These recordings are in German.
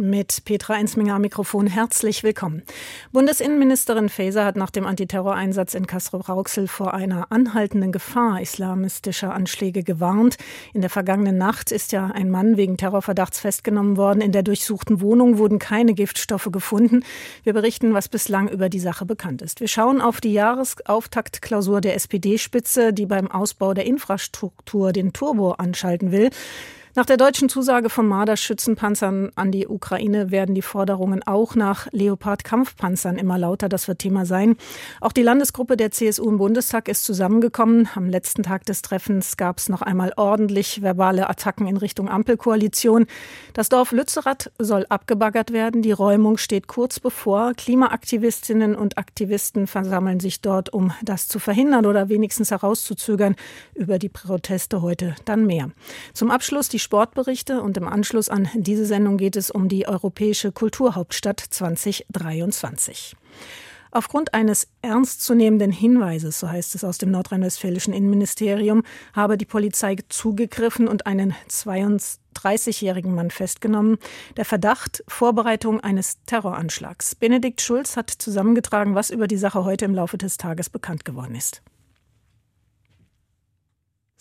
mit Petra Ensminger am Mikrofon. Herzlich willkommen. Bundesinnenministerin Faeser hat nach dem Antiterroreinsatz in Kastrop-Rauxel vor einer anhaltenden Gefahr islamistischer Anschläge gewarnt. In der vergangenen Nacht ist ja ein Mann wegen Terrorverdachts festgenommen worden. In der durchsuchten Wohnung wurden keine Giftstoffe gefunden. Wir berichten, was bislang über die Sache bekannt ist. Wir schauen auf die Jahresauftaktklausur der SPD-Spitze, die beim Ausbau der Infrastruktur den Turbo anschalten will. Nach der deutschen Zusage von Marder-Schützenpanzern an die Ukraine werden die Forderungen auch nach Leopard-Kampfpanzern immer lauter. Das wird Thema sein. Auch die Landesgruppe der CSU im Bundestag ist zusammengekommen. Am letzten Tag des Treffens gab es noch einmal ordentlich verbale Attacken in Richtung Ampelkoalition. Das Dorf Lützerath soll abgebaggert werden. Die Räumung steht kurz bevor. Klimaaktivistinnen und Aktivisten versammeln sich dort, um das zu verhindern oder wenigstens herauszuzögern. Über die Proteste heute dann mehr. Zum Abschluss die Sportberichte und im Anschluss an diese Sendung geht es um die Europäische Kulturhauptstadt 2023. Aufgrund eines ernstzunehmenden Hinweises, so heißt es aus dem nordrhein-westfälischen Innenministerium, habe die Polizei zugegriffen und einen 32-jährigen Mann festgenommen. Der Verdacht Vorbereitung eines Terroranschlags. Benedikt Schulz hat zusammengetragen, was über die Sache heute im Laufe des Tages bekannt geworden ist.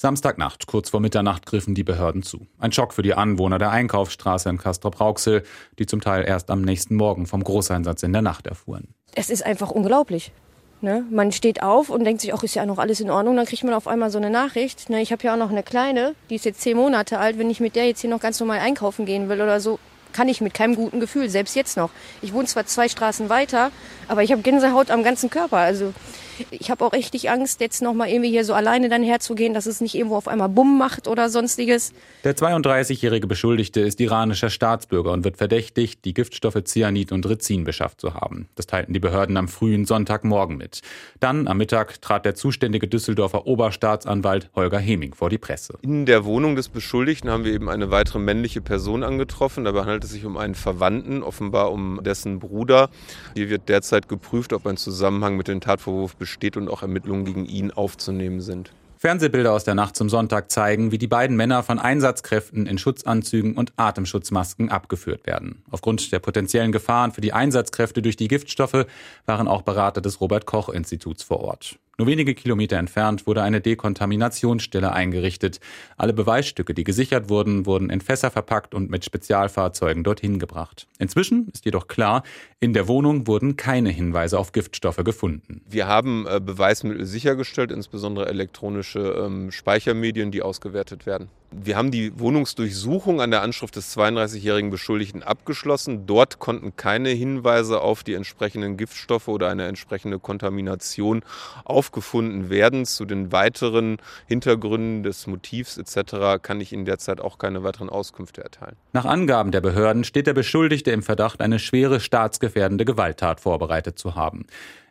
Samstagnacht, kurz vor Mitternacht, griffen die Behörden zu. Ein Schock für die Anwohner der Einkaufsstraße in Castrop-Rauxel, die zum Teil erst am nächsten Morgen vom Großeinsatz in der Nacht erfuhren. Es ist einfach unglaublich. Ne? Man steht auf und denkt sich, ach, ist ja noch alles in Ordnung. Dann kriegt man auf einmal so eine Nachricht. Ne? Ich habe ja auch noch eine Kleine, die ist jetzt zehn Monate alt. Wenn ich mit der jetzt hier noch ganz normal einkaufen gehen will oder so, kann ich mit keinem guten Gefühl, selbst jetzt noch. Ich wohne zwar zwei Straßen weiter, aber ich habe Gänsehaut am ganzen Körper. Also ich habe auch richtig Angst, jetzt noch mal irgendwie hier so alleine dann herzugehen, dass es nicht irgendwo auf einmal Bumm macht oder sonstiges. Der 32-jährige Beschuldigte ist iranischer Staatsbürger und wird verdächtigt, die Giftstoffe Cyanid und Rizin beschafft zu haben. Das teilten die Behörden am frühen Sonntagmorgen mit. Dann am Mittag trat der zuständige Düsseldorfer Oberstaatsanwalt Holger Heming vor die Presse. In der Wohnung des Beschuldigten haben wir eben eine weitere männliche Person angetroffen. Dabei handelt es sich um einen Verwandten, offenbar um dessen Bruder. Hier wird derzeit geprüft, ob ein Zusammenhang mit dem Tatvorwurf besteht besteht und auch Ermittlungen gegen ihn aufzunehmen sind. Fernsehbilder aus der Nacht zum Sonntag zeigen, wie die beiden Männer von Einsatzkräften in Schutzanzügen und Atemschutzmasken abgeführt werden. Aufgrund der potenziellen Gefahren für die Einsatzkräfte durch die Giftstoffe waren auch Berater des Robert Koch Instituts vor Ort. Nur wenige Kilometer entfernt wurde eine Dekontaminationsstelle eingerichtet. Alle Beweisstücke, die gesichert wurden, wurden in Fässer verpackt und mit Spezialfahrzeugen dorthin gebracht. Inzwischen ist jedoch klar, in der Wohnung wurden keine Hinweise auf Giftstoffe gefunden. Wir haben äh, Beweismittel sichergestellt, insbesondere elektronische ähm, Speichermedien, die ausgewertet werden. Wir haben die Wohnungsdurchsuchung an der Anschrift des 32-jährigen Beschuldigten abgeschlossen. Dort konnten keine Hinweise auf die entsprechenden Giftstoffe oder eine entsprechende Kontamination aufgefunden werden. Zu den weiteren Hintergründen des Motivs etc. kann ich Ihnen derzeit auch keine weiteren Auskünfte erteilen. Nach Angaben der Behörden steht der Beschuldigte im Verdacht, eine schwere staatsgefährdende Gewalttat vorbereitet zu haben.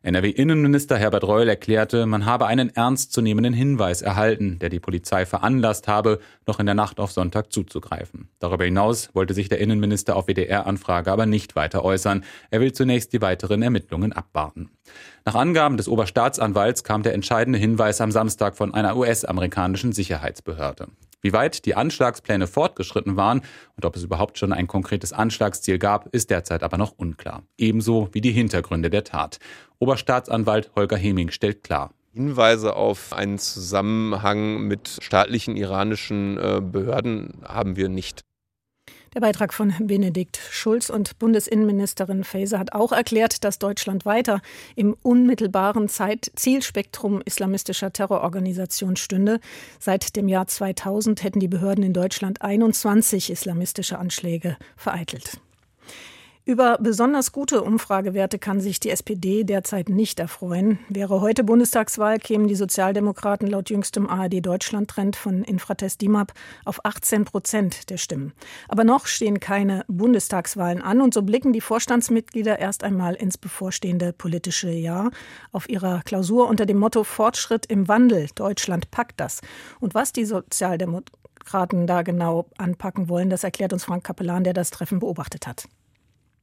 NRW-Innenminister Herbert Reul erklärte, man habe einen ernstzunehmenden Hinweis erhalten, der die Polizei veranlasst habe, noch in der Nacht auf Sonntag zuzugreifen. Darüber hinaus wollte sich der Innenminister auf WDR-Anfrage aber nicht weiter äußern. Er will zunächst die weiteren Ermittlungen abwarten. Nach Angaben des Oberstaatsanwalts kam der entscheidende Hinweis am Samstag von einer US-amerikanischen Sicherheitsbehörde. Wie weit die Anschlagspläne fortgeschritten waren und ob es überhaupt schon ein konkretes Anschlagsziel gab, ist derzeit aber noch unklar. Ebenso wie die Hintergründe der Tat. Oberstaatsanwalt Holger Heming stellt klar. Hinweise auf einen Zusammenhang mit staatlichen iranischen äh, Behörden haben wir nicht. Der Beitrag von Benedikt Schulz und Bundesinnenministerin Faeser hat auch erklärt, dass Deutschland weiter im unmittelbaren Zielspektrum islamistischer Terrororganisationen stünde. Seit dem Jahr 2000 hätten die Behörden in Deutschland 21 islamistische Anschläge vereitelt. Über besonders gute Umfragewerte kann sich die SPD derzeit nicht erfreuen. Wäre heute Bundestagswahl, kämen die Sozialdemokraten laut jüngstem ARD-Deutschland-Trend von Infratest DIMAP auf 18 Prozent der Stimmen. Aber noch stehen keine Bundestagswahlen an und so blicken die Vorstandsmitglieder erst einmal ins bevorstehende politische Jahr auf ihrer Klausur unter dem Motto Fortschritt im Wandel. Deutschland packt das. Und was die Sozialdemokraten da genau anpacken wollen, das erklärt uns Frank Kapellan, der das Treffen beobachtet hat.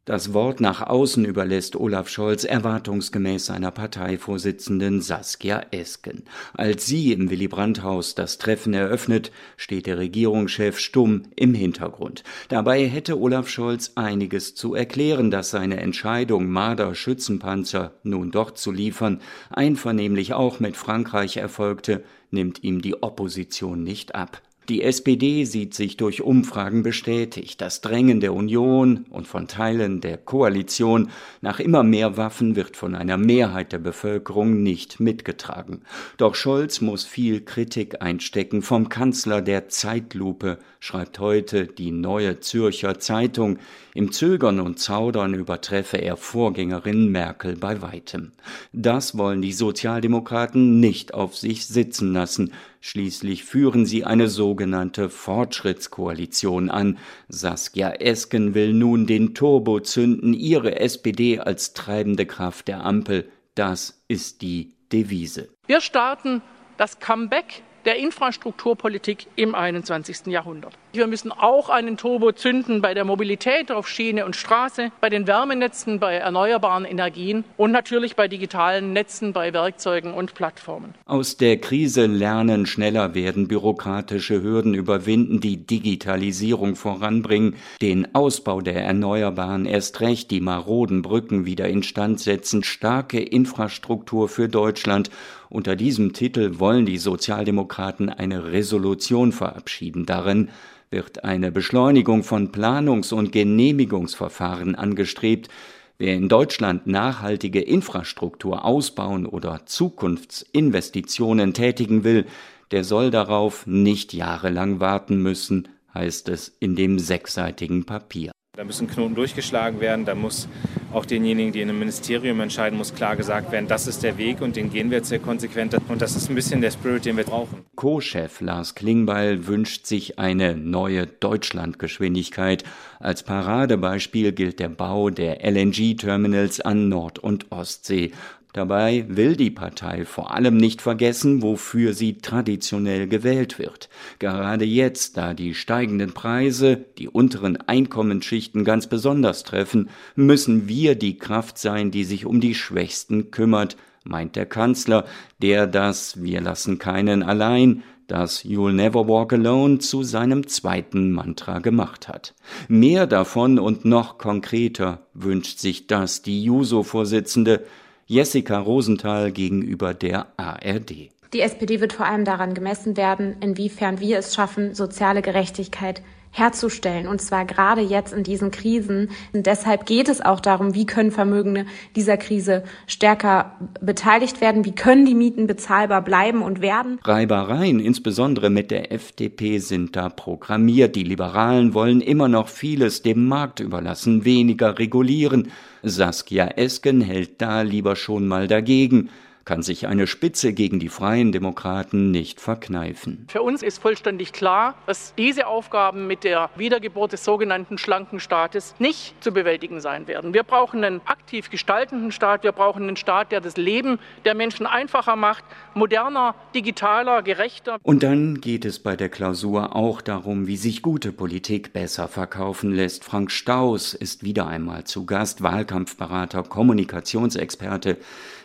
Das Wort nach außen überlässt Olaf Scholz erwartungsgemäß seiner Parteivorsitzenden Saskia Esken. Als sie im Willy Brandt-Haus das Treffen eröffnet, steht der Regierungschef stumm im Hintergrund. Dabei hätte Olaf Scholz einiges zu erklären, dass seine Entscheidung, Marder Schützenpanzer nun doch zu liefern, einvernehmlich auch mit Frankreich erfolgte, nimmt ihm die Opposition nicht ab. Die SPD sieht sich durch Umfragen bestätigt. Das Drängen der Union und von Teilen der Koalition nach immer mehr Waffen wird von einer Mehrheit der Bevölkerung nicht mitgetragen. Doch Scholz muss viel Kritik einstecken vom Kanzler der Zeitlupe, schreibt heute die Neue Zürcher Zeitung. Im Zögern und Zaudern übertreffe er Vorgängerin Merkel bei weitem. Das wollen die Sozialdemokraten nicht auf sich sitzen lassen. Schließlich führen sie eine sogenannte Fortschrittskoalition an. Saskia Esken will nun den Turbo zünden, ihre SPD als treibende Kraft der Ampel. Das ist die Devise. Wir starten das Comeback der Infrastrukturpolitik im 21. Jahrhundert. Wir müssen auch einen Turbo zünden bei der Mobilität auf Schiene und Straße, bei den Wärmenetzen, bei erneuerbaren Energien und natürlich bei digitalen Netzen, bei Werkzeugen und Plattformen. Aus der Krise lernen, schneller werden, bürokratische Hürden überwinden, die Digitalisierung voranbringen, den Ausbau der Erneuerbaren erst recht, die maroden Brücken wieder instand setzen, starke Infrastruktur für Deutschland unter diesem Titel wollen die Sozialdemokraten eine Resolution verabschieden. Darin wird eine Beschleunigung von Planungs- und Genehmigungsverfahren angestrebt. Wer in Deutschland nachhaltige Infrastruktur ausbauen oder Zukunftsinvestitionen tätigen will, der soll darauf nicht jahrelang warten müssen, heißt es in dem sechsseitigen Papier. Da müssen Knoten durchgeschlagen werden, da muss auch denjenigen, die in einem Ministerium entscheiden, muss klar gesagt werden, das ist der Weg und den gehen wir jetzt sehr konsequent. Und das ist ein bisschen der Spirit, den wir brauchen. Co-Chef Lars Klingbeil wünscht sich eine neue Deutschlandgeschwindigkeit. Als Paradebeispiel gilt der Bau der LNG-Terminals an Nord- und Ostsee. Dabei will die Partei vor allem nicht vergessen, wofür sie traditionell gewählt wird. Gerade jetzt, da die steigenden Preise die unteren Einkommensschichten ganz besonders treffen, müssen wir die Kraft sein, die sich um die Schwächsten kümmert, meint der Kanzler, der das Wir lassen keinen allein das You'll Never Walk Alone zu seinem zweiten Mantra gemacht hat. Mehr davon und noch konkreter wünscht sich das die Juso-Vorsitzende, Jessica Rosenthal gegenüber der ARD. Die SPD wird vor allem daran gemessen werden, inwiefern wir es schaffen, soziale Gerechtigkeit herzustellen. Und zwar gerade jetzt in diesen Krisen. Und deshalb geht es auch darum, wie können Vermögende dieser Krise stärker beteiligt werden? Wie können die Mieten bezahlbar bleiben und werden? Reibereien, insbesondere mit der FDP, sind da programmiert. Die Liberalen wollen immer noch vieles dem Markt überlassen, weniger regulieren. Saskia Esken hält da lieber schon mal dagegen kann sich eine Spitze gegen die Freien Demokraten nicht verkneifen. Für uns ist vollständig klar, dass diese Aufgaben mit der Wiedergeburt des sogenannten schlanken Staates nicht zu bewältigen sein werden. Wir brauchen einen aktiv gestaltenden Staat, wir brauchen einen Staat, der das Leben der Menschen einfacher macht, moderner, digitaler, gerechter. Und dann geht es bei der Klausur auch darum, wie sich gute Politik besser verkaufen lässt. Frank Staus ist wieder einmal zu Gast, Wahlkampfberater, Kommunikationsexperte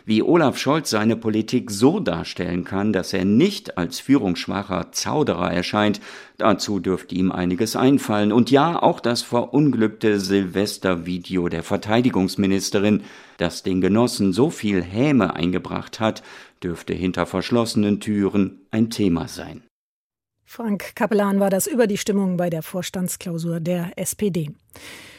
wie Olaf Scholz seine Politik so darstellen kann, dass er nicht als führungsschwacher Zauderer erscheint, dazu dürfte ihm einiges einfallen. Und ja, auch das verunglückte Silvestervideo der Verteidigungsministerin, das den Genossen so viel Häme eingebracht hat, dürfte hinter verschlossenen Türen ein Thema sein. Frank Kapellan war das über die Stimmung bei der Vorstandsklausur der SPD.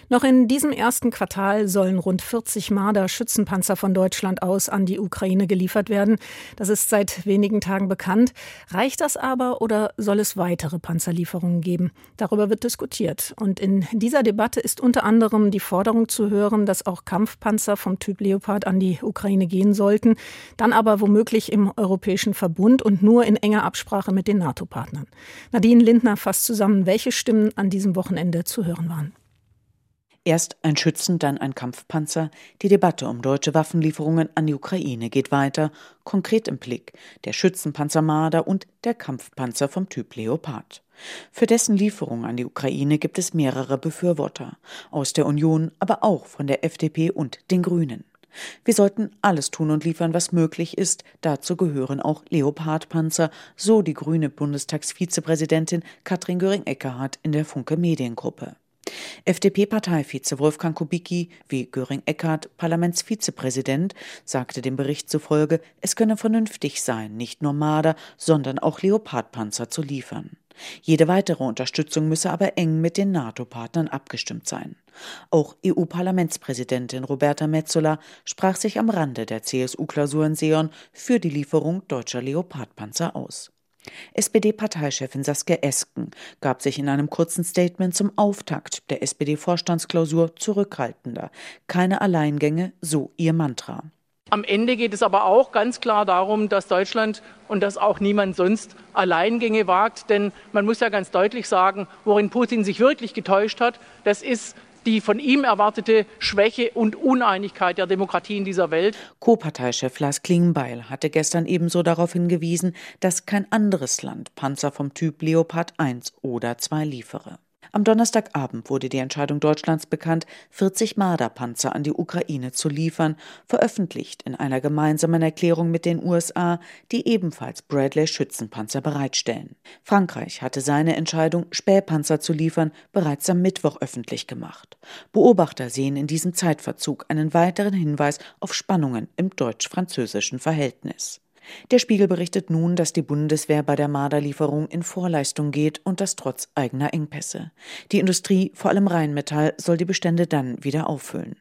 Noch in diesem ersten Quartal sollen rund 40 Marder-Schützenpanzer von Deutschland aus an die Ukraine geliefert werden. Das ist seit wenigen Tagen bekannt. Reicht das aber oder soll es weitere Panzerlieferungen geben? Darüber wird diskutiert. Und in dieser Debatte ist unter anderem die Forderung zu hören, dass auch Kampfpanzer vom Typ Leopard an die Ukraine gehen sollten, dann aber womöglich im Europäischen Verbund und nur in enger Absprache mit den NATO-Partnern. Nadine Lindner fasst zusammen, welche Stimmen an diesem Wochenende zu hören waren. Erst ein Schützen, dann ein Kampfpanzer. Die Debatte um deutsche Waffenlieferungen an die Ukraine geht weiter, konkret im Blick der Schützenpanzer Marder und der Kampfpanzer vom Typ Leopard. Für dessen Lieferung an die Ukraine gibt es mehrere Befürworter, aus der Union, aber auch von der FDP und den Grünen. Wir sollten alles tun und liefern, was möglich ist. Dazu gehören auch Leopardpanzer, so die grüne Bundestagsvizepräsidentin Katrin Göring-Eckardt in der Funke Mediengruppe. FDP-Parteivize Wolfgang Kubicki, wie Göring-Eckardt Parlamentsvizepräsident, sagte dem Bericht zufolge, es könne vernünftig sein, nicht nur Marder, sondern auch Leopardpanzer zu liefern. Jede weitere Unterstützung müsse aber eng mit den NATO-Partnern abgestimmt sein. Auch EU-Parlamentspräsidentin Roberta Metsola sprach sich am Rande der CSU-Klausur in Seon für die Lieferung deutscher Leopardpanzer aus. SPD-Parteichefin Saskia Esken gab sich in einem kurzen Statement zum Auftakt der SPD-Vorstandsklausur zurückhaltender. Keine Alleingänge, so ihr Mantra. Am Ende geht es aber auch ganz klar darum, dass Deutschland und dass auch niemand sonst Alleingänge wagt. Denn man muss ja ganz deutlich sagen, worin Putin sich wirklich getäuscht hat, das ist die von ihm erwartete Schwäche und Uneinigkeit der Demokratie in dieser Welt. Co-Parteichef Lars Klingbeil hatte gestern ebenso darauf hingewiesen, dass kein anderes Land Panzer vom Typ Leopard 1 oder 2 liefere. Am Donnerstagabend wurde die Entscheidung Deutschlands bekannt, 40 Marder-Panzer an die Ukraine zu liefern, veröffentlicht in einer gemeinsamen Erklärung mit den USA, die ebenfalls Bradley-Schützenpanzer bereitstellen. Frankreich hatte seine Entscheidung, Spähpanzer zu liefern, bereits am Mittwoch öffentlich gemacht. Beobachter sehen in diesem Zeitverzug einen weiteren Hinweis auf Spannungen im deutsch-französischen Verhältnis. Der Spiegel berichtet nun, dass die Bundeswehr bei der Marderlieferung in Vorleistung geht und das trotz eigener Engpässe. Die Industrie, vor allem Rheinmetall, soll die Bestände dann wieder auffüllen.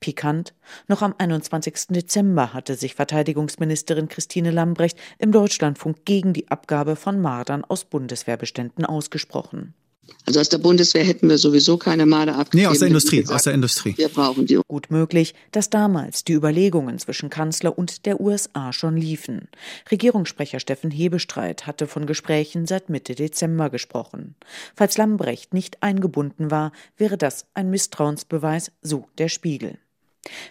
Pikant, noch am 21. Dezember hatte sich Verteidigungsministerin Christine Lambrecht im Deutschlandfunk gegen die Abgabe von Mardern aus Bundeswehrbeständen ausgesprochen. Also aus der Bundeswehr hätten wir sowieso keine Marder abgegeben. Nee, aus der Industrie, gesagt, aus der Industrie. Wir brauchen die. Gut möglich, dass damals die Überlegungen zwischen Kanzler und der USA schon liefen. Regierungssprecher Steffen Hebestreit hatte von Gesprächen seit Mitte Dezember gesprochen. Falls Lambrecht nicht eingebunden war, wäre das ein Misstrauensbeweis, so der Spiegel.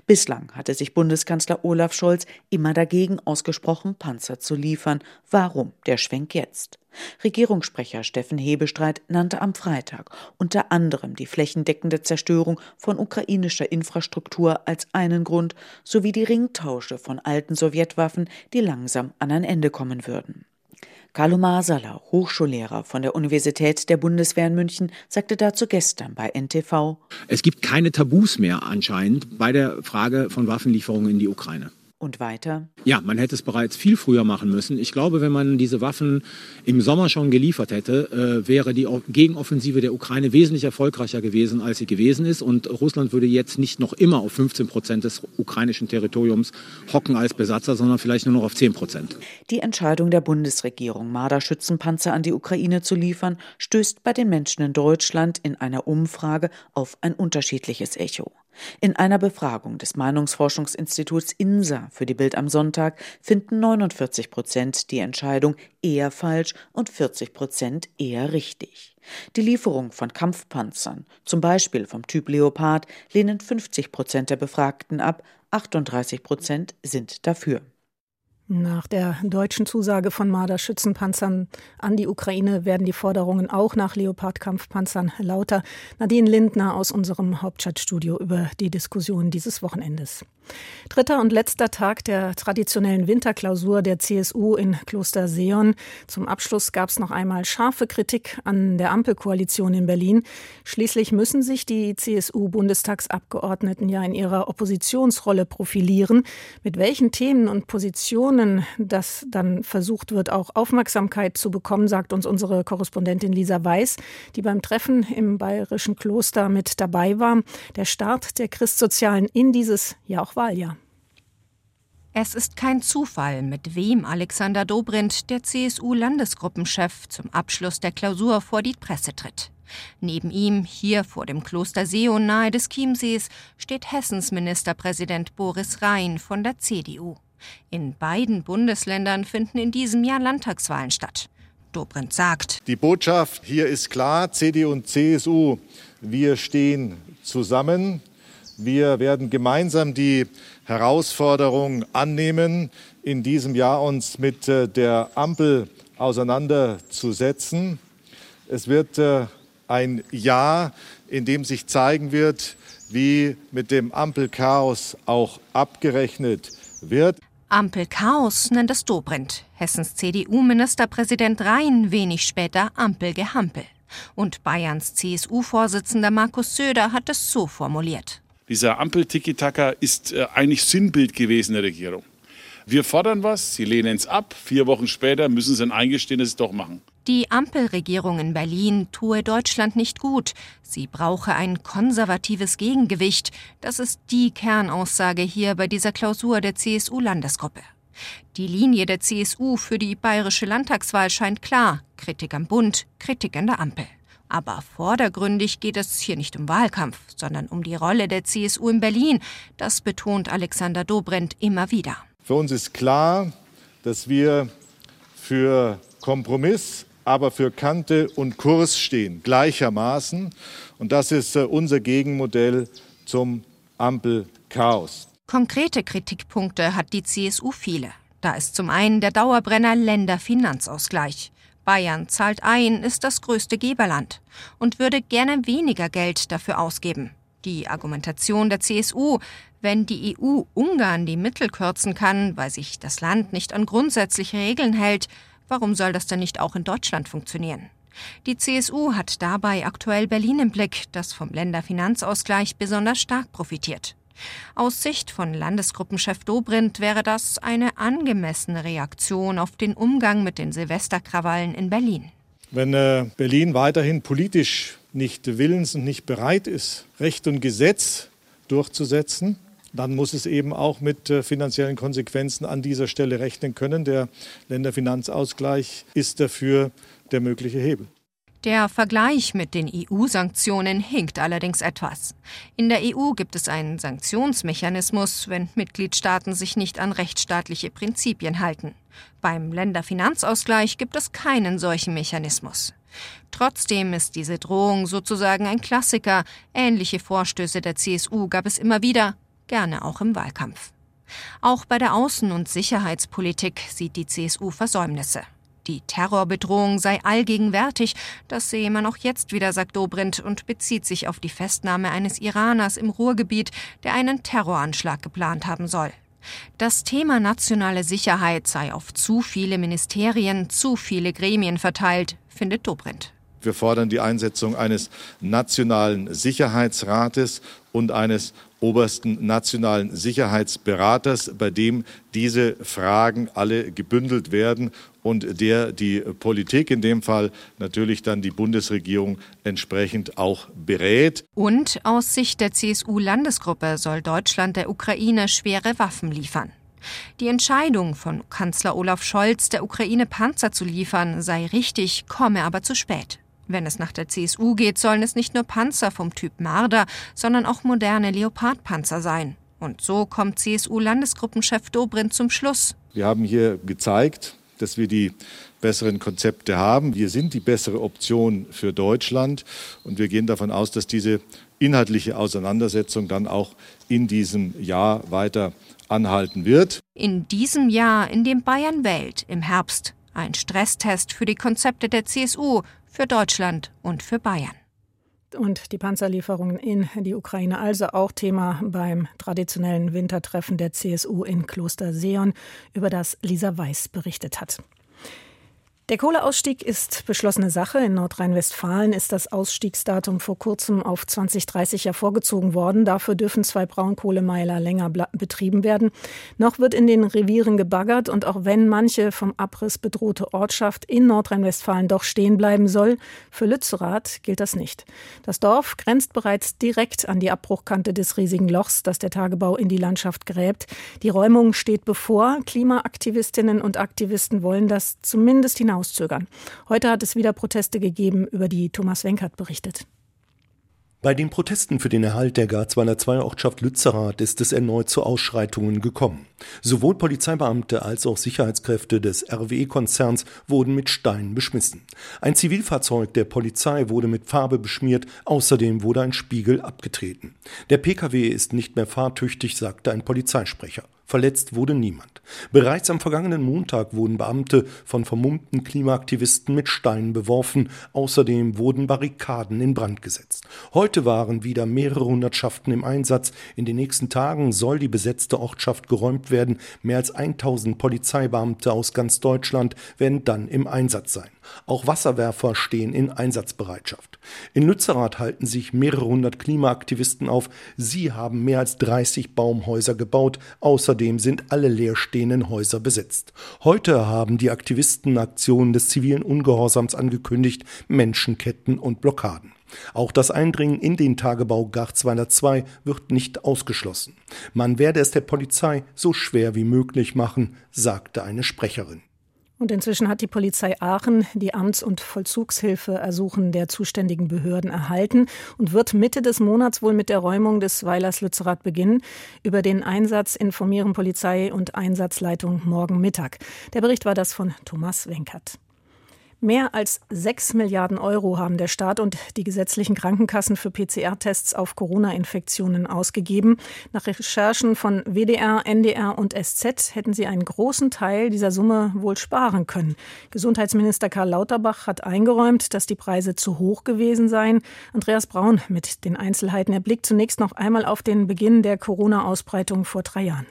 Bislang hatte sich Bundeskanzler Olaf Scholz immer dagegen ausgesprochen, Panzer zu liefern. Warum der Schwenk jetzt? Regierungssprecher Steffen Hebestreit nannte am Freitag unter anderem die flächendeckende Zerstörung von ukrainischer Infrastruktur als einen Grund sowie die Ringtausche von alten Sowjetwaffen, die langsam an ein Ende kommen würden. Carlo Masala, Hochschullehrer von der Universität der Bundeswehr in München, sagte dazu gestern bei NTV: Es gibt keine Tabus mehr anscheinend bei der Frage von Waffenlieferungen in die Ukraine. Und weiter? Ja, man hätte es bereits viel früher machen müssen. Ich glaube, wenn man diese Waffen im Sommer schon geliefert hätte, äh, wäre die Gegenoffensive der Ukraine wesentlich erfolgreicher gewesen, als sie gewesen ist. Und Russland würde jetzt nicht noch immer auf 15 Prozent des ukrainischen Territoriums hocken als Besatzer, sondern vielleicht nur noch auf 10 Prozent. Die Entscheidung der Bundesregierung, Marder-Schützenpanzer an die Ukraine zu liefern, stößt bei den Menschen in Deutschland in einer Umfrage auf ein unterschiedliches Echo. In einer Befragung des Meinungsforschungsinstituts INSA für die Bild am Sonntag finden 49 Prozent die Entscheidung eher falsch und 40 Prozent eher richtig. Die Lieferung von Kampfpanzern, zum Beispiel vom Typ Leopard, lehnen 50 Prozent der Befragten ab, 38 Prozent sind dafür. Nach der deutschen Zusage von Marder-Schützenpanzern an die Ukraine werden die Forderungen auch nach Leopard-Kampfpanzern lauter. Nadine Lindner aus unserem Hauptstadtstudio über die Diskussion dieses Wochenendes. Dritter und letzter Tag der traditionellen Winterklausur der CSU in Kloster Seon. Zum Abschluss gab es noch einmal scharfe Kritik an der Ampelkoalition in Berlin. Schließlich müssen sich die CSU-Bundestagsabgeordneten ja in ihrer Oppositionsrolle profilieren. Mit welchen Themen und Positionen Aktionen, dass dann versucht wird, auch Aufmerksamkeit zu bekommen, sagt uns unsere Korrespondentin Lisa Weiß, die beim Treffen im bayerischen Kloster mit dabei war. Der Start der Christsozialen in dieses ja auch Wahljahr. Es ist kein Zufall, mit wem Alexander Dobrindt, der CSU-Landesgruppenchef, zum Abschluss der Klausur vor die Presse tritt. Neben ihm, hier vor dem Kloster Seon nahe des Chiemsees, steht Hessens Ministerpräsident Boris Rhein von der CDU. In beiden Bundesländern finden in diesem Jahr Landtagswahlen statt. Dobrindt sagt, Die Botschaft hier ist klar, CDU und CSU, wir stehen zusammen. Wir werden gemeinsam die Herausforderung annehmen, in diesem Jahr uns mit äh, der Ampel auseinanderzusetzen. Es wird äh, ein Jahr, in dem sich zeigen wird, wie mit dem Ampelchaos auch abgerechnet wird. Ampelchaos nennt es Dobrindt. Hessens CDU-Ministerpräsident Rhein wenig später Ampelgehampel. Und Bayerns CSU-Vorsitzender Markus Söder hat es so formuliert. Dieser Ampel-Tiki-Taka ist äh, eigentlich Sinnbild gewesen der Regierung. Wir fordern was, sie lehnen es ab. Vier Wochen später müssen sie ein Eingeständnis doch machen. Die Ampelregierung in Berlin tue Deutschland nicht gut. Sie brauche ein konservatives Gegengewicht. Das ist die Kernaussage hier bei dieser Klausur der CSU-Landesgruppe. Die Linie der CSU für die bayerische Landtagswahl scheint klar. Kritik am Bund, Kritik an der Ampel. Aber vordergründig geht es hier nicht um Wahlkampf, sondern um die Rolle der CSU in Berlin. Das betont Alexander Dobrindt immer wieder. Für uns ist klar, dass wir für Kompromiss, aber für Kante und Kurs stehen, gleichermaßen. Und das ist äh, unser Gegenmodell zum Ampelchaos. Konkrete Kritikpunkte hat die CSU viele. Da ist zum einen der Dauerbrenner Länderfinanzausgleich. Bayern zahlt ein, ist das größte Geberland und würde gerne weniger Geld dafür ausgeben. Die Argumentation der CSU, wenn die EU Ungarn die Mittel kürzen kann, weil sich das Land nicht an grundsätzliche Regeln hält, warum soll das denn nicht auch in Deutschland funktionieren? Die CSU hat dabei aktuell Berlin im Blick, das vom Länderfinanzausgleich besonders stark profitiert. Aus Sicht von Landesgruppenchef Dobrindt wäre das eine angemessene Reaktion auf den Umgang mit den Silvesterkrawallen in Berlin. Wenn äh, Berlin weiterhin politisch nicht willens und nicht bereit ist, Recht und Gesetz durchzusetzen, dann muss es eben auch mit äh, finanziellen Konsequenzen an dieser Stelle rechnen können. Der Länderfinanzausgleich ist dafür der mögliche Hebel. Der Vergleich mit den EU-Sanktionen hinkt allerdings etwas. In der EU gibt es einen Sanktionsmechanismus, wenn Mitgliedstaaten sich nicht an rechtsstaatliche Prinzipien halten. Beim Länderfinanzausgleich gibt es keinen solchen Mechanismus. Trotzdem ist diese Drohung sozusagen ein Klassiker. Ähnliche Vorstöße der CSU gab es immer wieder, gerne auch im Wahlkampf. Auch bei der Außen- und Sicherheitspolitik sieht die CSU Versäumnisse. Die Terrorbedrohung sei allgegenwärtig, das sehe man auch jetzt wieder, sagt Dobrindt und bezieht sich auf die Festnahme eines Iraners im Ruhrgebiet, der einen Terroranschlag geplant haben soll. Das Thema nationale Sicherheit sei auf zu viele Ministerien, zu viele Gremien verteilt, findet Dobrindt. Wir fordern die Einsetzung eines nationalen Sicherheitsrates und eines obersten nationalen Sicherheitsberaters, bei dem diese Fragen alle gebündelt werden und der die Politik, in dem Fall natürlich dann die Bundesregierung, entsprechend auch berät. Und aus Sicht der CSU-Landesgruppe soll Deutschland der Ukraine schwere Waffen liefern. Die Entscheidung von Kanzler Olaf Scholz, der Ukraine Panzer zu liefern, sei richtig, komme aber zu spät. Wenn es nach der CSU geht, sollen es nicht nur Panzer vom Typ Marder, sondern auch moderne Leopardpanzer sein. Und so kommt CSU-Landesgruppenchef Dobrindt zum Schluss. Wir haben hier gezeigt, dass wir die besseren Konzepte haben. Wir sind die bessere Option für Deutschland und wir gehen davon aus, dass diese inhaltliche Auseinandersetzung dann auch in diesem Jahr weiter anhalten wird. In diesem Jahr, in dem Bayern wählt, im Herbst, ein Stresstest für die Konzepte der CSU, für Deutschland und für Bayern. Und die Panzerlieferungen in die Ukraine, also auch Thema beim traditionellen Wintertreffen der CSU in Kloster Seon, über das Lisa Weiß berichtet hat. Der Kohleausstieg ist beschlossene Sache. In Nordrhein-Westfalen ist das Ausstiegsdatum vor kurzem auf 2030 hervorgezogen worden. Dafür dürfen zwei Braunkohlemeiler länger betrieben werden. Noch wird in den Revieren gebaggert und auch wenn manche vom Abriss bedrohte Ortschaft in Nordrhein-Westfalen doch stehen bleiben soll, für Lützerath gilt das nicht. Das Dorf grenzt bereits direkt an die Abbruchkante des riesigen Lochs, das der Tagebau in die Landschaft gräbt. Die Räumung steht bevor. Klimaaktivistinnen und Aktivisten wollen das zumindest hinaus hinauszögern. Heute hat es wieder Proteste gegeben, über die Thomas Wenkert berichtet. Bei den Protesten für den Erhalt der Gar 202 Ortschaft Lützerath ist es erneut zu Ausschreitungen gekommen. Sowohl Polizeibeamte als auch Sicherheitskräfte des RWE-Konzerns wurden mit Steinen beschmissen. Ein Zivilfahrzeug der Polizei wurde mit Farbe beschmiert, außerdem wurde ein Spiegel abgetreten. Der Pkw ist nicht mehr fahrtüchtig, sagte ein Polizeisprecher. Verletzt wurde niemand. Bereits am vergangenen Montag wurden Beamte von vermummten Klimaaktivisten mit Steinen beworfen. Außerdem wurden Barrikaden in Brand gesetzt. Heute waren wieder mehrere Hundertschaften im Einsatz. In den nächsten Tagen soll die besetzte Ortschaft geräumt werden. Mehr als 1000 Polizeibeamte aus ganz Deutschland werden dann im Einsatz sein. Auch Wasserwerfer stehen in Einsatzbereitschaft. In Lützerath halten sich mehrere hundert Klimaaktivisten auf. Sie haben mehr als 30 Baumhäuser gebaut. Außerdem sind alle leerstehenden Häuser besetzt. Heute haben die Aktivisten Aktionen des zivilen Ungehorsams angekündigt, Menschenketten und Blockaden. Auch das Eindringen in den Tagebau Gach 202 wird nicht ausgeschlossen. Man werde es der Polizei so schwer wie möglich machen, sagte eine Sprecherin. Und inzwischen hat die Polizei Aachen die Amts- und Vollzugshilfe ersuchen der zuständigen Behörden erhalten und wird Mitte des Monats wohl mit der Räumung des Weilers Lützerath beginnen. Über den Einsatz informieren Polizei und Einsatzleitung morgen Mittag. Der Bericht war das von Thomas Wenkert. Mehr als 6 Milliarden Euro haben der Staat und die gesetzlichen Krankenkassen für PCR-Tests auf Corona-Infektionen ausgegeben. Nach Recherchen von WDR, NDR und SZ hätten sie einen großen Teil dieser Summe wohl sparen können. Gesundheitsminister Karl Lauterbach hat eingeräumt, dass die Preise zu hoch gewesen seien. Andreas Braun mit den Einzelheiten. Er blickt zunächst noch einmal auf den Beginn der Corona-Ausbreitung vor drei Jahren.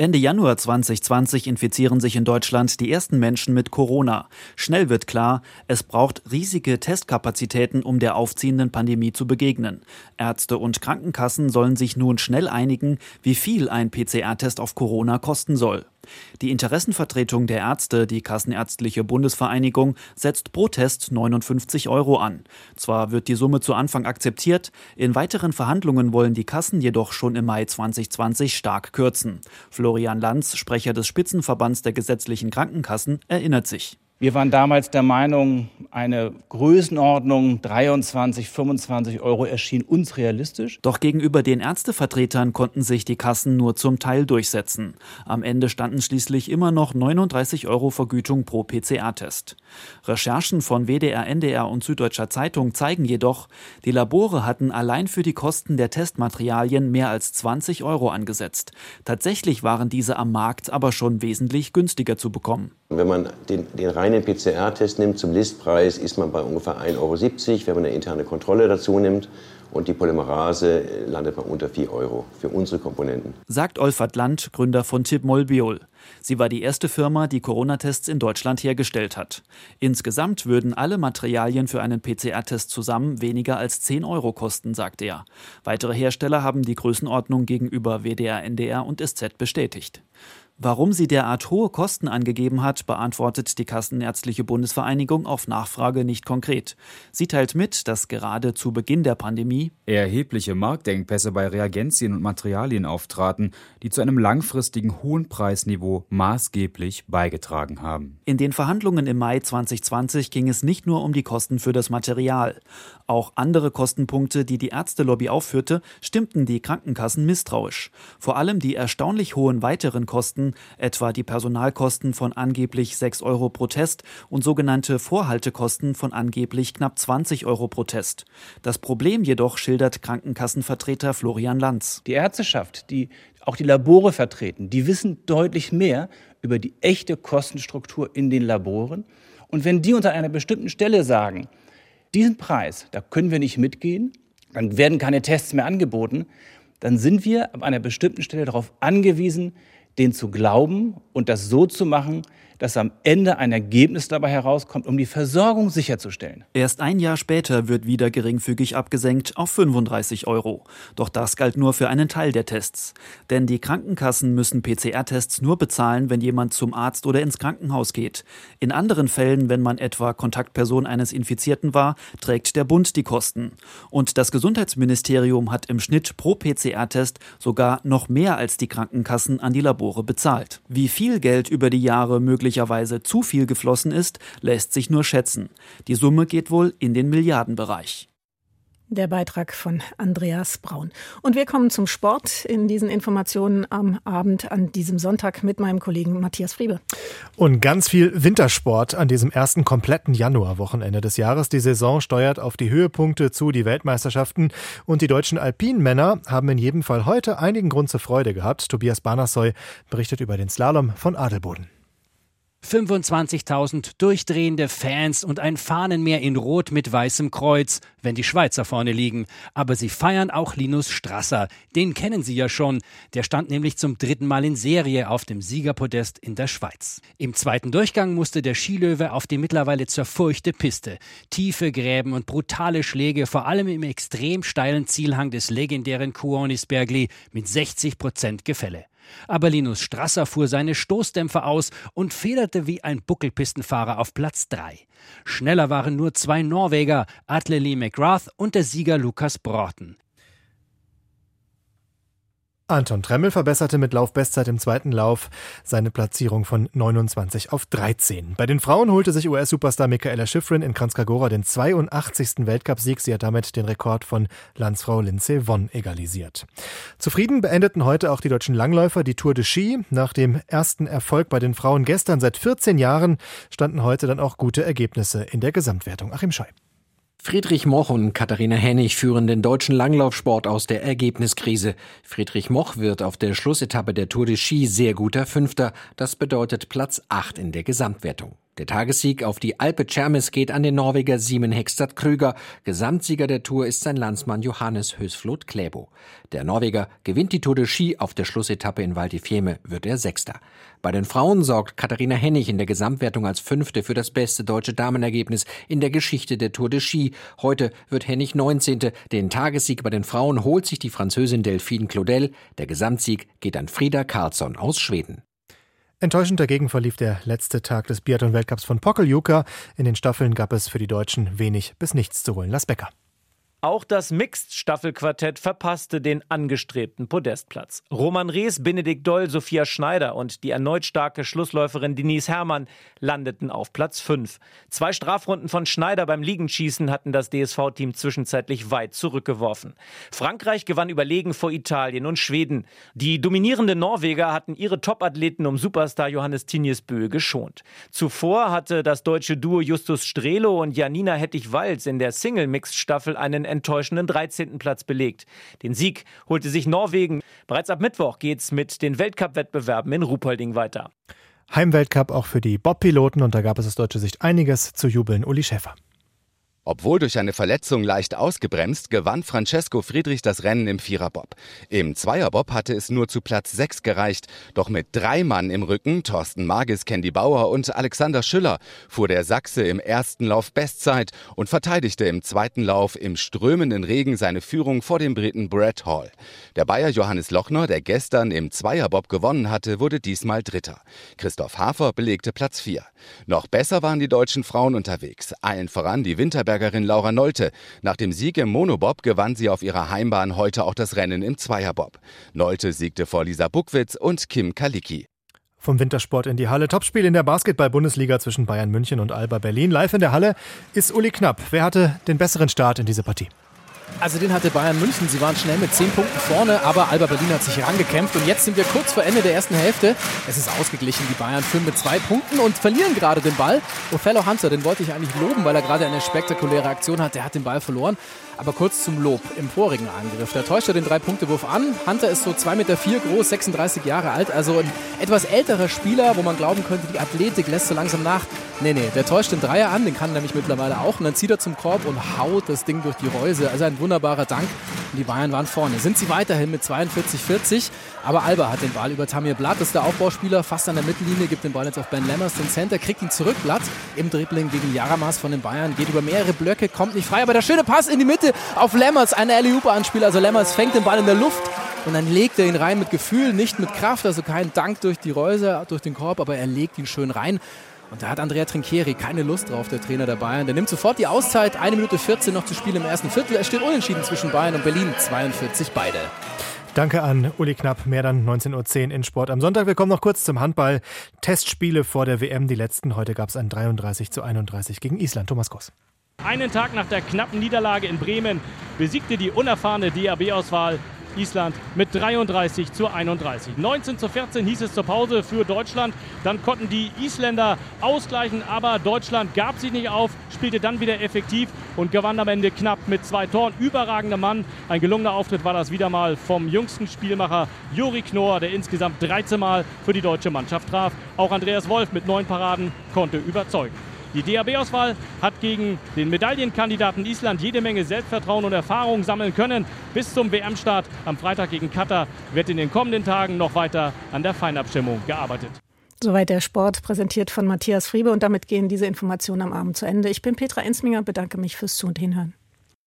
Ende Januar 2020 infizieren sich in Deutschland die ersten Menschen mit Corona. Schnell wird klar, es braucht riesige Testkapazitäten, um der aufziehenden Pandemie zu begegnen. Ärzte und Krankenkassen sollen sich nun schnell einigen, wie viel ein PCR-Test auf Corona kosten soll. Die Interessenvertretung der Ärzte, die Kassenärztliche Bundesvereinigung, setzt pro Test 59 Euro an. Zwar wird die Summe zu Anfang akzeptiert, in weiteren Verhandlungen wollen die Kassen jedoch schon im Mai 2020 stark kürzen. Florian Lanz, Sprecher des Spitzenverbands der gesetzlichen Krankenkassen, erinnert sich. Wir waren damals der Meinung, eine Größenordnung 23, 25 Euro erschien uns realistisch. Doch gegenüber den Ärztevertretern konnten sich die Kassen nur zum Teil durchsetzen. Am Ende standen schließlich immer noch 39 Euro Vergütung pro PCR-Test. Recherchen von WDR, NDR und Süddeutscher Zeitung zeigen jedoch, die Labore hatten allein für die Kosten der Testmaterialien mehr als 20 Euro angesetzt. Tatsächlich waren diese am Markt aber schon wesentlich günstiger zu bekommen. Wenn man den, den reinen PCR-Test nimmt zum Listpreis, ist man bei ungefähr 1,70 Euro. Wenn man eine interne Kontrolle dazu nimmt und die Polymerase, landet man unter 4 Euro für unsere Komponenten. Sagt Olfert Land, Gründer von Tip Molbiol. Sie war die erste Firma, die Corona-Tests in Deutschland hergestellt hat. Insgesamt würden alle Materialien für einen PCR-Test zusammen weniger als 10 Euro kosten, sagt er. Weitere Hersteller haben die Größenordnung gegenüber WDR, NDR und SZ bestätigt. Warum sie derart hohe Kosten angegeben hat, beantwortet die Kassenärztliche Bundesvereinigung auf Nachfrage nicht konkret. Sie teilt mit, dass gerade zu Beginn der Pandemie erhebliche Marktengpässe bei Reagenzien und Materialien auftraten, die zu einem langfristigen hohen Preisniveau maßgeblich beigetragen haben. In den Verhandlungen im Mai 2020 ging es nicht nur um die Kosten für das Material. Auch andere Kostenpunkte, die die Ärztelobby aufführte, stimmten die Krankenkassen misstrauisch. Vor allem die erstaunlich hohen weiteren Kosten etwa die Personalkosten von angeblich 6 Euro pro Test und sogenannte Vorhaltekosten von angeblich knapp 20 Euro pro Test. Das Problem jedoch schildert Krankenkassenvertreter Florian Lanz. Die Ärzteschaft, die auch die Labore vertreten, die wissen deutlich mehr über die echte Kostenstruktur in den Laboren. Und wenn die unter einer bestimmten Stelle sagen, diesen Preis, da können wir nicht mitgehen, dann werden keine Tests mehr angeboten, dann sind wir ab einer bestimmten Stelle darauf angewiesen, den zu glauben und das so zu machen, dass am Ende ein Ergebnis dabei herauskommt, um die Versorgung sicherzustellen. Erst ein Jahr später wird wieder geringfügig abgesenkt auf 35 Euro. Doch das galt nur für einen Teil der Tests. Denn die Krankenkassen müssen PCR-Tests nur bezahlen, wenn jemand zum Arzt oder ins Krankenhaus geht. In anderen Fällen, wenn man etwa Kontaktperson eines Infizierten war, trägt der Bund die Kosten. Und das Gesundheitsministerium hat im Schnitt pro PCR-Test sogar noch mehr als die Krankenkassen an die Labore bezahlt. Wie viel Geld über die Jahre möglich möglicherweise zu viel geflossen ist, lässt sich nur schätzen. Die Summe geht wohl in den Milliardenbereich. Der Beitrag von Andreas Braun. Und wir kommen zum Sport in diesen Informationen am Abend an diesem Sonntag mit meinem Kollegen Matthias Friebe. Und ganz viel Wintersport an diesem ersten kompletten Januarwochenende des Jahres. Die Saison steuert auf die Höhepunkte zu, die Weltmeisterschaften. Und die deutschen Alpinmänner haben in jedem Fall heute einigen Grund zur Freude gehabt. Tobias Banassoy berichtet über den Slalom von Adelboden. 25.000 durchdrehende Fans und ein Fahnenmeer in Rot mit weißem Kreuz, wenn die Schweizer vorne liegen. Aber sie feiern auch Linus Strasser. Den kennen Sie ja schon. Der stand nämlich zum dritten Mal in Serie auf dem Siegerpodest in der Schweiz. Im zweiten Durchgang musste der Skilöwe auf die mittlerweile zerfurchte Piste. Tiefe Gräben und brutale Schläge, vor allem im extrem steilen Zielhang des legendären Kuonisbergli mit 60 Prozent Gefälle. Aber Linus Strasser fuhr seine Stoßdämpfer aus und federte wie ein Buckelpistenfahrer auf Platz 3. Schneller waren nur zwei Norweger, Atle Lee McGrath und der Sieger Lukas Broughton. Anton Tremmel verbesserte mit Laufbestzeit im zweiten Lauf seine Platzierung von 29 auf 13. Bei den Frauen holte sich US-Superstar Michaela Schifrin in Kranzkagora den 82. Weltcupsieg. Sie hat damit den Rekord von Landsfrau Lindsey Vonn egalisiert. Zufrieden beendeten heute auch die deutschen Langläufer die Tour de Ski. Nach dem ersten Erfolg bei den Frauen gestern seit 14 Jahren standen heute dann auch gute Ergebnisse in der Gesamtwertung. Achim Schei. Friedrich Moch und Katharina Hennig führen den deutschen Langlaufsport aus der Ergebniskrise. Friedrich Moch wird auf der Schlussetappe der Tour de Ski sehr guter Fünfter. Das bedeutet Platz 8 in der Gesamtwertung. Der Tagessieg auf die Alpe Cermis geht an den Norweger Simon Hekstad Krüger. Gesamtsieger der Tour ist sein Landsmann Johannes Hösflot Kläbo. Der Norweger gewinnt die Tour de Ski. Auf der Schlussetappe in Val di Fiemme wird er Sechster. Bei den Frauen sorgt Katharina Hennig in der Gesamtwertung als Fünfte für das beste deutsche Damenergebnis in der Geschichte der Tour de Ski. Heute wird Hennig 19. Den Tagessieg bei den Frauen holt sich die Französin Delphine Claudel. Der Gesamtsieg geht an Frieda Karlsson aus Schweden. Enttäuschend dagegen verlief der letzte Tag des Biathlon-Weltcups von Pokeljuka. In den Staffeln gab es für die Deutschen wenig bis nichts zu holen. Lass Becker. Auch das Mixed-Staffelquartett verpasste den angestrebten Podestplatz. Roman Rees, Benedikt Doll, Sophia Schneider und die erneut starke Schlussläuferin Denise Herrmann landeten auf Platz 5. Zwei Strafrunden von Schneider beim Liegenschießen hatten das DSV-Team zwischenzeitlich weit zurückgeworfen. Frankreich gewann überlegen vor Italien und Schweden. Die dominierenden Norweger hatten ihre Topathleten um Superstar Johannes Tinjesbö geschont. Zuvor hatte das deutsche Duo Justus Strelo und Janina Hettich-Walz in der Single-Mixed-Staffel einen enttäuschenden 13. Platz belegt. Den Sieg holte sich Norwegen. Bereits ab Mittwoch geht's mit den Weltcup-Wettbewerben in Ruhpolding weiter. Heimweltcup auch für die Bob-Piloten und da gab es aus deutscher Sicht einiges zu jubeln. Uli Schäfer. Obwohl durch eine Verletzung leicht ausgebremst, gewann Francesco Friedrich das Rennen im Viererbob. Im Zweierbob hatte es nur zu Platz 6 gereicht. Doch mit drei Mann im Rücken, Thorsten Magis, Candy Bauer und Alexander Schüller, fuhr der Sachse im ersten Lauf Bestzeit und verteidigte im zweiten Lauf im strömenden Regen seine Führung vor dem Briten Brett Hall. Der Bayer Johannes Lochner, der gestern im Zweierbob gewonnen hatte, wurde diesmal Dritter. Christoph Hafer belegte Platz 4. Noch besser waren die deutschen Frauen unterwegs. Allen voran die Winterberg Nürnbergerin Laura Nolte. Nach dem Sieg im Monobob gewann sie auf ihrer Heimbahn heute auch das Rennen im Zweierbob. Nolte siegte vor Lisa Buckwitz und Kim Kalicki. Vom Wintersport in die Halle. Topspiel in der Basketball-Bundesliga zwischen Bayern München und Alba Berlin. Live in der Halle ist Uli Knapp. Wer hatte den besseren Start in diese Partie? Also den hatte Bayern München. Sie waren schnell mit 10 Punkten vorne, aber Alba Berlin hat sich rangekämpft. Und jetzt sind wir kurz vor Ende der ersten Hälfte. Es ist ausgeglichen. Die Bayern führen mit zwei Punkten und verlieren gerade den Ball. Othello Hunter, den wollte ich eigentlich loben, weil er gerade eine spektakuläre Aktion hat. Der hat den Ball verloren. Aber kurz zum Lob im vorigen Angriff. Da täuscht er den Drei-Punkte-Wurf an. Hunter ist so 2,4 Meter vier groß, 36 Jahre alt. Also ein etwas älterer Spieler, wo man glauben könnte, die Athletik lässt so langsam nach. Nee, nee, der täuscht den Dreier an, den kann er nämlich mittlerweile auch. Und dann zieht er zum Korb und haut das Ding durch die Reuse. Also ein wunderbarer Dank. Und die Bayern waren vorne. Sind sie weiterhin mit 42-40. Aber Alba hat den Ball über Tamir Blatt, das ist der Aufbauspieler, fast an der Mittellinie, gibt den Ball jetzt auf Ben Lammers, den Center, kriegt ihn zurück. Blatt im Dribbling gegen Jaramas von den Bayern, geht über mehrere Blöcke, kommt nicht frei. Aber der schöne Pass in die Mitte auf Lammers, eine Alley-Oop-Anspiel. Also Lammers fängt den Ball in der Luft und dann legt er ihn rein mit Gefühl, nicht mit Kraft, also kein Dank durch die Reuse, durch den Korb, aber er legt ihn schön rein. Und da hat Andrea Trinchieri keine Lust drauf, der Trainer der Bayern. Der nimmt sofort die Auszeit. Eine Minute 14 noch zu spielen im ersten Viertel. Es steht unentschieden zwischen Bayern und Berlin. 42 beide. Danke an Uli Knapp. Mehr dann 19.10 Uhr in Sport am Sonntag. Wir kommen noch kurz zum Handball. Testspiele vor der WM, die letzten. Heute gab es ein 33 zu 31 gegen Island. Thomas Koss. Einen Tag nach der knappen Niederlage in Bremen besiegte die unerfahrene DAB-Auswahl Island mit 33 zu 31. 19 zu 14 hieß es zur Pause für Deutschland. Dann konnten die Isländer ausgleichen, aber Deutschland gab sich nicht auf, spielte dann wieder effektiv und gewann am Ende knapp mit zwei Toren. Überragender Mann. Ein gelungener Auftritt war das wieder mal vom jüngsten Spielmacher Juri Knorr, der insgesamt 13 Mal für die deutsche Mannschaft traf. Auch Andreas Wolf mit neun Paraden konnte überzeugen. Die DAB-Auswahl hat gegen den Medaillenkandidaten Island jede Menge Selbstvertrauen und Erfahrung sammeln können. Bis zum WM-Start am Freitag gegen Katar wird in den kommenden Tagen noch weiter an der Feinabstimmung gearbeitet. Soweit der Sport, präsentiert von Matthias Friebe. Und damit gehen diese Informationen am Abend zu Ende. Ich bin Petra Ensminger, bedanke mich fürs Zu- und Hinhören.